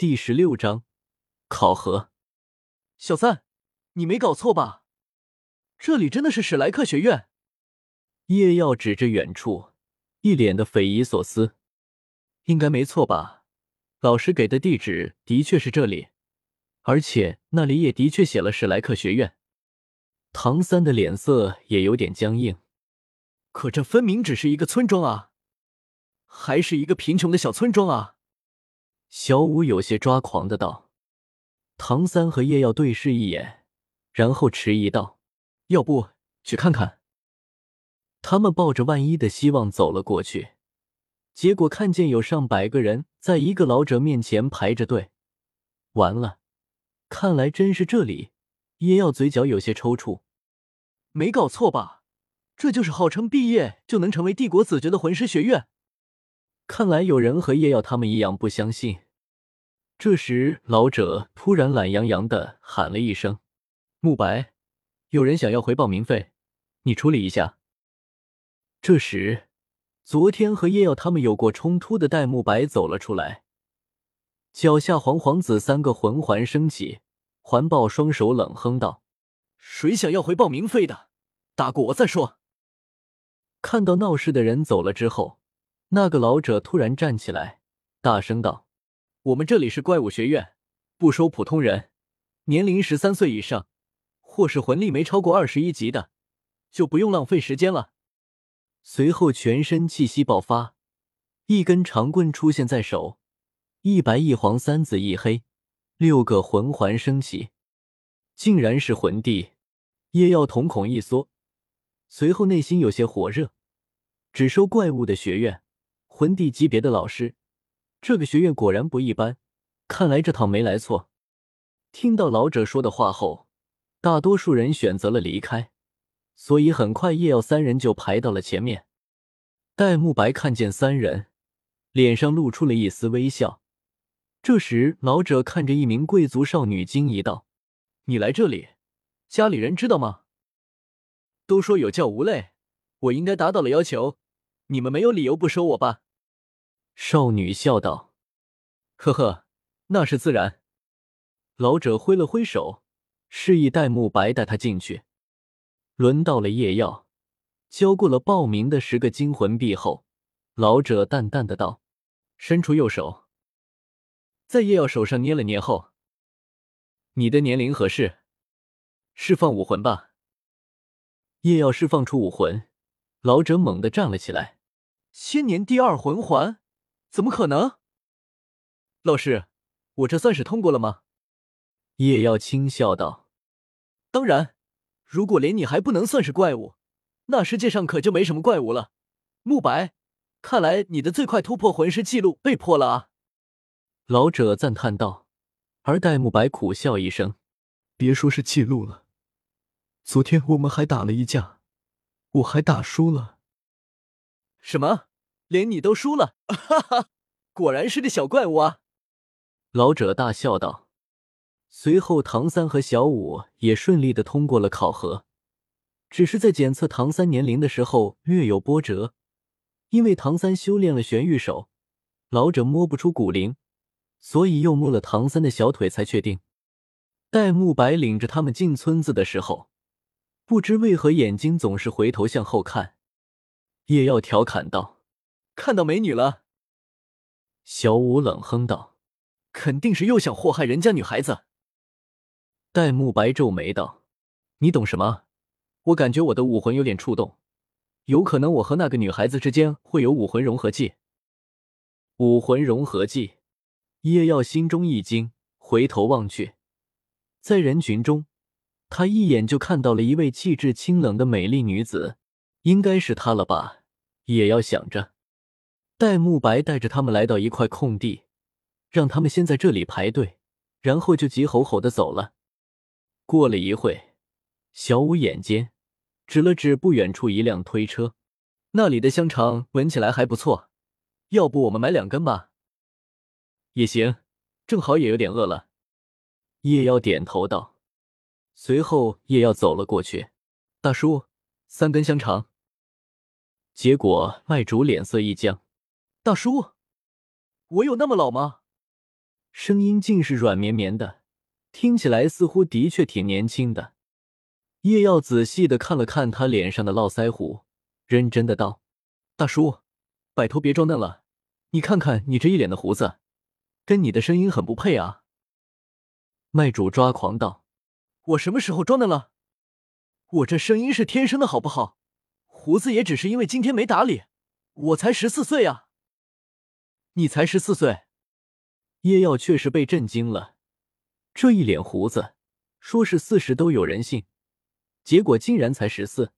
第十六章考核。小三，你没搞错吧？这里真的是史莱克学院？叶耀指着远处，一脸的匪夷所思。应该没错吧？老师给的地址的确是这里，而且那里也的确写了史莱克学院。唐三的脸色也有点僵硬。可这分明只是一个村庄啊，还是一个贫穷的小村庄啊！小五有些抓狂的道。唐三和叶耀对视一眼，然后迟疑道：“要不去看看？”他们抱着万一的希望走了过去，结果看见有上百个人在一个老者面前排着队。完了，看来真是这里。叶耀嘴角有些抽搐，没搞错吧？这就是号称毕业就能成为帝国子爵的魂师学院。看来有人和叶耀他们一样不相信。这时，老者突然懒洋洋的喊了一声：“慕白，有人想要回报名费，你处理一下。”这时，昨天和叶耀他们有过冲突的戴沐白走了出来，脚下黄黄子三个魂环升起，环抱双手，冷哼道：“谁想要回报名费的，打过我再说。”看到闹事的人走了之后，那个老者突然站起来，大声道：“我们这里是怪物学院，不收普通人，年龄十三岁以上，或是魂力没超过二十一级的，就不用浪费时间了。”随后，全身气息爆发，一根长棍出现在手，一白一黄三紫一黑，六个魂环升起，竟然是魂帝！叶耀瞳孔一缩。随后内心有些火热，只收怪物的学院，魂帝级别的老师，这个学院果然不一般。看来这趟没来错。听到老者说的话后，大多数人选择了离开，所以很快叶耀三人就排到了前面。戴沐白看见三人，脸上露出了一丝微笑。这时，老者看着一名贵族少女，惊疑道：“你来这里，家里人知道吗？”都说有教无类，我应该达到了要求，你们没有理由不收我吧？少女笑道：“呵呵，那是自然。”老者挥了挥手，示意戴沐白带他进去。轮到了叶耀，交过了报名的十个金魂币后，老者淡淡的道：“伸出右手，在叶耀手上捏了捏后，你的年龄合适，释放武魂吧。”叶耀释放出武魂，老者猛地站了起来。千年第二魂环，怎么可能？老师，我这算是通过了吗？叶耀轻笑道：“当然，如果连你还不能算是怪物，那世界上可就没什么怪物了。”慕白，看来你的最快突破魂师记录被破了啊！老者赞叹道。而戴沐白苦笑一声：“别说是记录了。”昨天我们还打了一架，我还打输了。什么？连你都输了？哈哈，果然是个小怪物啊！老者大笑道。随后，唐三和小五也顺利的通过了考核，只是在检测唐三年龄的时候略有波折，因为唐三修炼了玄玉手，老者摸不出骨龄，所以又摸了唐三的小腿才确定。戴沐白领着他们进村子的时候。不知为何，眼睛总是回头向后看。叶耀调侃道：“看到美女了。”小五冷哼道：“肯定是又想祸害人家女孩子。”戴沐白皱眉道：“你懂什么？我感觉我的武魂有点触动，有可能我和那个女孩子之间会有武魂融合技。”武魂融合技，叶耀心中一惊，回头望去，在人群中。他一眼就看到了一位气质清冷的美丽女子，应该是她了吧？也要想着。戴沐白带着他们来到一块空地，让他们先在这里排队，然后就急吼吼的走了。过了一会，小五眼尖，指了指不远处一辆推车，那里的香肠闻起来还不错，要不我们买两根吧？也行，正好也有点饿了。叶妖点头道。随后，叶耀走了过去。大叔，三根香肠。结果卖主脸色一僵。大叔，我有那么老吗？声音竟是软绵绵的，听起来似乎的确挺年轻的。叶耀仔细的看了看他脸上的络腮胡，认真的道：“大叔，拜托别装嫩了，你看看你这一脸的胡子，跟你的声音很不配啊。”卖主抓狂道：“我什么时候装嫩了？我这声音是天生的，好不好？胡子也只是因为今天没打理。我才十四岁啊！你才十四岁？”叶耀确实被震惊了，这一脸胡子，说是四十都有人信。结果竟然才十四，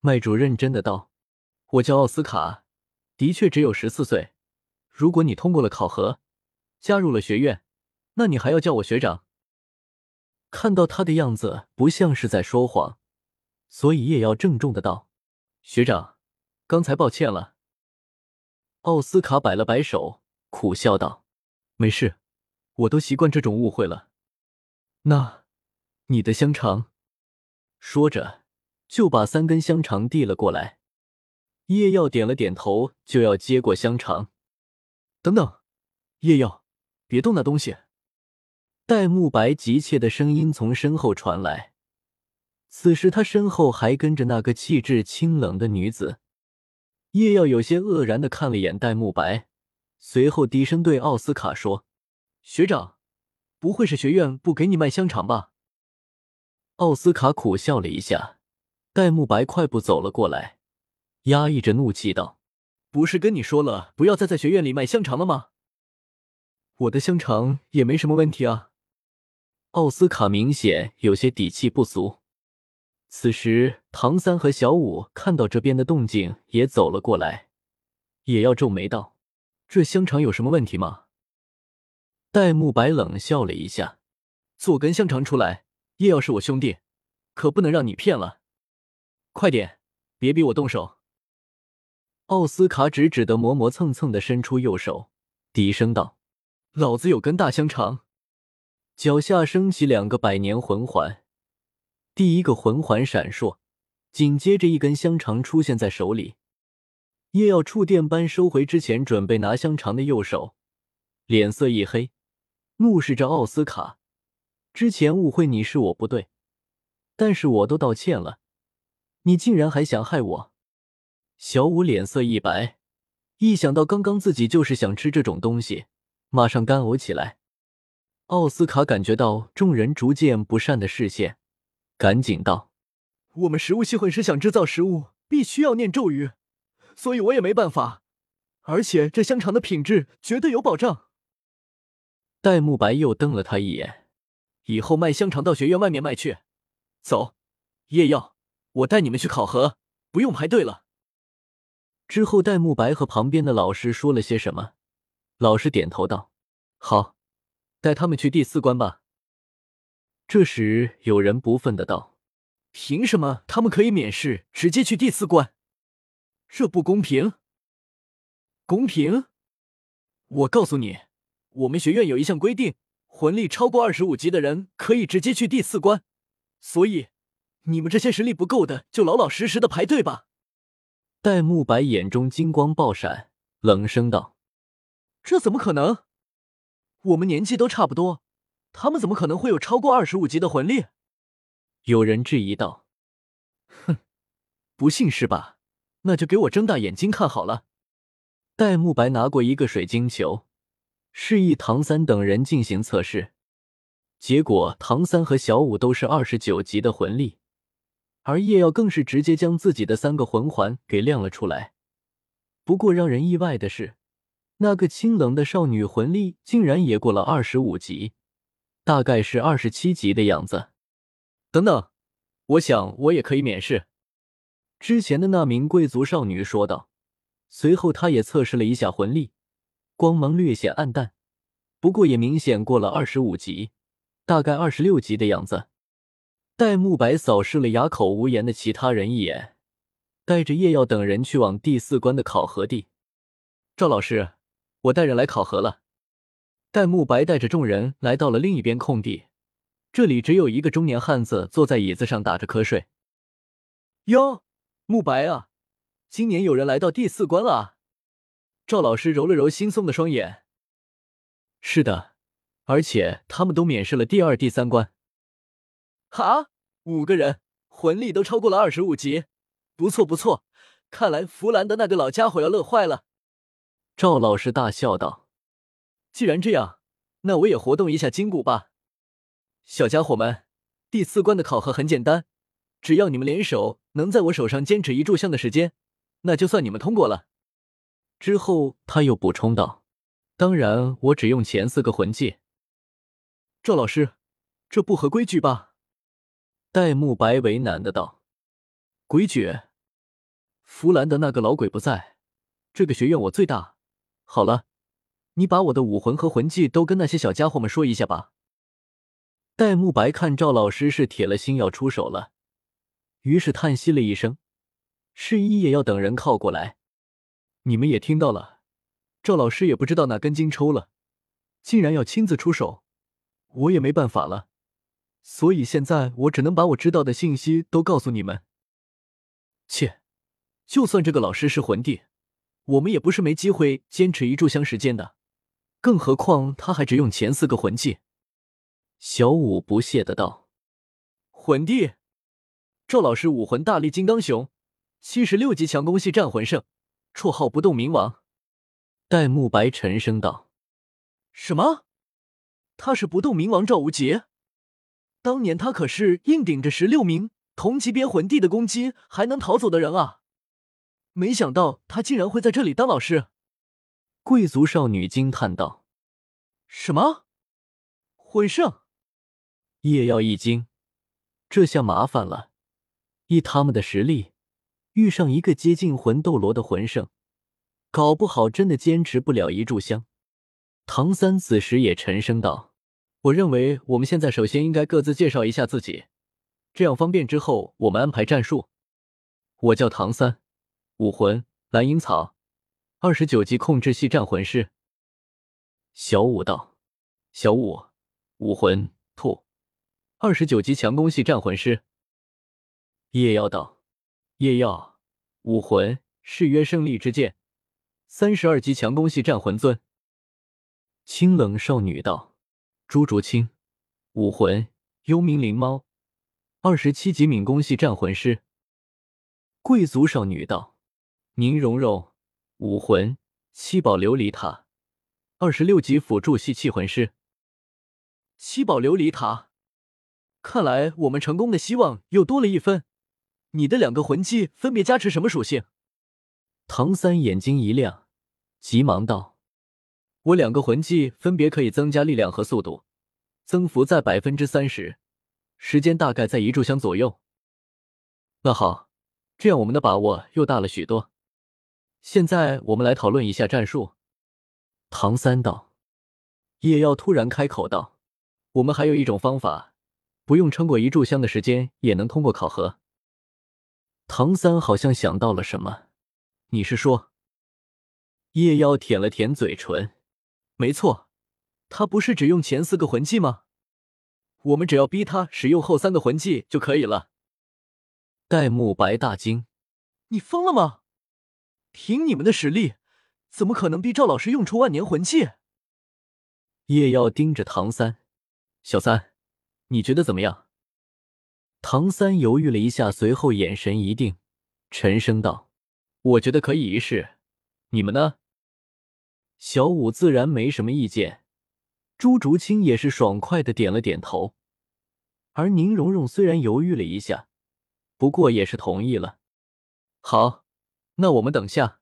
麦主认真的道：“我叫奥斯卡，的确只有十四岁。如果你通过了考核，加入了学院，那你还要叫我学长。”看到他的样子不像是在说谎，所以叶耀郑重的道：“学长，刚才抱歉了。”奥斯卡摆了摆手，苦笑道：“没事，我都习惯这种误会了。那，你的香肠。”说着，就把三根香肠递了过来。叶耀点了点头，就要接过香肠。等等，叶耀，别动那东西！戴沐白急切的声音从身后传来。此时他身后还跟着那个气质清冷的女子。叶耀有些愕然的看了眼戴沐白，随后低声对奥斯卡说：“学长，不会是学院不给你卖香肠吧？”奥斯卡苦笑了一下，戴沐白快步走了过来，压抑着怒气道：“不是跟你说了不要再在学院里卖香肠了吗？我的香肠也没什么问题啊。”奥斯卡明显有些底气不足。此时，唐三和小五看到这边的动静，也走了过来，也要皱眉道：“这香肠有什么问题吗？”戴沐白冷笑了一下：“做根香肠出来。”叶耀是我兄弟，可不能让你骗了。快点，别逼我动手！奥斯卡只只得磨磨蹭蹭的伸出右手，低声道：“老子有根大香肠。”脚下升起两个百年魂环，第一个魂环闪烁，紧接着一根香肠出现在手里。叶耀触电般收回之前准备拿香肠的右手，脸色一黑，怒视着奥斯卡。之前误会你是我不对，但是我都道歉了，你竟然还想害我！小五脸色一白，一想到刚刚自己就是想吃这种东西，马上干呕起来。奥斯卡感觉到众人逐渐不善的视线，赶紧道：“我们食物系魂师想制造食物，必须要念咒语，所以我也没办法。而且这香肠的品质绝对有保障。”戴沐白又瞪了他一眼。以后卖香肠到学院外面卖去。走，夜耀，我带你们去考核，不用排队了。之后，戴沐白和旁边的老师说了些什么，老师点头道：“好，带他们去第四关吧。”这时，有人不忿的道：“凭什么他们可以免试直接去第四关？这不公平！公平？我告诉你，我们学院有一项规定。”魂力超过二十五级的人可以直接去第四关，所以你们这些实力不够的就老老实实的排队吧。戴沐白眼中金光爆闪，冷声道：“这怎么可能？我们年纪都差不多，他们怎么可能会有超过二十五级的魂力？”有人质疑道：“哼，不信是吧？那就给我睁大眼睛看好了。”戴沐白拿过一个水晶球。示意唐三等人进行测试，结果唐三和小五都是二十九级的魂力，而叶耀更是直接将自己的三个魂环给亮了出来。不过让人意外的是，那个清冷的少女魂力竟然也过了二十五级，大概是二十七级的样子。等等，我想我也可以免试。之前的那名贵族少女说道，随后她也测试了一下魂力。光芒略显暗淡，不过也明显过了二十五级，大概二十六级的样子。戴沐白扫视了哑口无言的其他人一眼，带着叶耀等人去往第四关的考核地。赵老师，我带人来考核了。戴沐白带着众人来到了另一边空地，这里只有一个中年汉子坐在椅子上打着瞌睡。哟，慕白啊，今年有人来到第四关了。赵老师揉了揉惺忪的双眼。是的，而且他们都免试了第二、第三关。哈，五个人魂力都超过了二十五级，不错不错，看来弗兰的那个老家伙要乐坏了。赵老师大笑道：“既然这样，那我也活动一下筋骨吧。小家伙们，第四关的考核很简单，只要你们联手能在我手上坚持一炷香的时间，那就算你们通过了。”之后他又补充道：“当然，我只用前四个魂技。”赵老师，这不合规矩吧？戴沐白为难的道：“规矩？弗兰的那个老鬼不在，这个学院我最大。好了，你把我的武魂和魂技都跟那些小家伙们说一下吧。”戴沐白看赵老师是铁了心要出手了，于是叹息了一声，示意也要等人靠过来。你们也听到了，赵老师也不知道哪根筋抽了，竟然要亲自出手，我也没办法了，所以现在我只能把我知道的信息都告诉你们。切，就算这个老师是魂帝，我们也不是没机会坚持一炷香时间的，更何况他还只用前四个魂技。小五不屑的道：“魂帝，赵老师武魂大力金刚熊，七十六级强攻系战魂圣。”绰号不动明王，戴沐白沉声道：“什么？他是不动明王赵无极？当年他可是硬顶着十六名同级别魂帝的攻击还能逃走的人啊！没想到他竟然会在这里当老师。”贵族少女惊叹道：“什么？魂圣？”叶耀一惊，这下麻烦了，以他们的实力。遇上一个接近魂斗罗的魂圣，搞不好真的坚持不了一炷香。唐三此时也沉声道：“我认为我们现在首先应该各自介绍一下自己，这样方便之后我们安排战术。我叫唐三，武魂蓝银草，二十九级控制系战魂师。”小五道：“小五，武魂，二十九级强攻系战魂师。”叶耀道。叶耀，武魂誓约胜利之剑，三十二级强攻系战魂尊。清冷少女道：“朱竹清，武魂幽冥灵猫，二十七级敏攻系战魂师。”贵族少女道：“宁荣荣，武魂七宝琉璃塔，二十六级辅助系气魂师。”七宝琉璃塔，看来我们成功的希望又多了一分。你的两个魂技分别加持什么属性？唐三眼睛一亮，急忙道：“我两个魂技分别可以增加力量和速度，增幅在百分之三十，时间大概在一炷香左右。”那好，这样我们的把握又大了许多。现在我们来讨论一下战术。唐三道：“叶耀突然开口道：‘我们还有一种方法，不用撑过一炷香的时间也能通过考核。’”唐三好像想到了什么，你是说？叶妖舔了舔嘴唇，没错，他不是只用前四个魂技吗？我们只要逼他使用后三个魂技就可以了。戴沐白大惊：“你疯了吗？凭你们的实力，怎么可能逼赵老师用出万年魂技？”叶妖盯着唐三：“小三，你觉得怎么样？”唐三犹豫了一下，随后眼神一定，沉声道：“我觉得可以一试，你们呢？”小五自然没什么意见，朱竹清也是爽快的点了点头，而宁荣荣虽然犹豫了一下，不过也是同意了。好，那我们等下。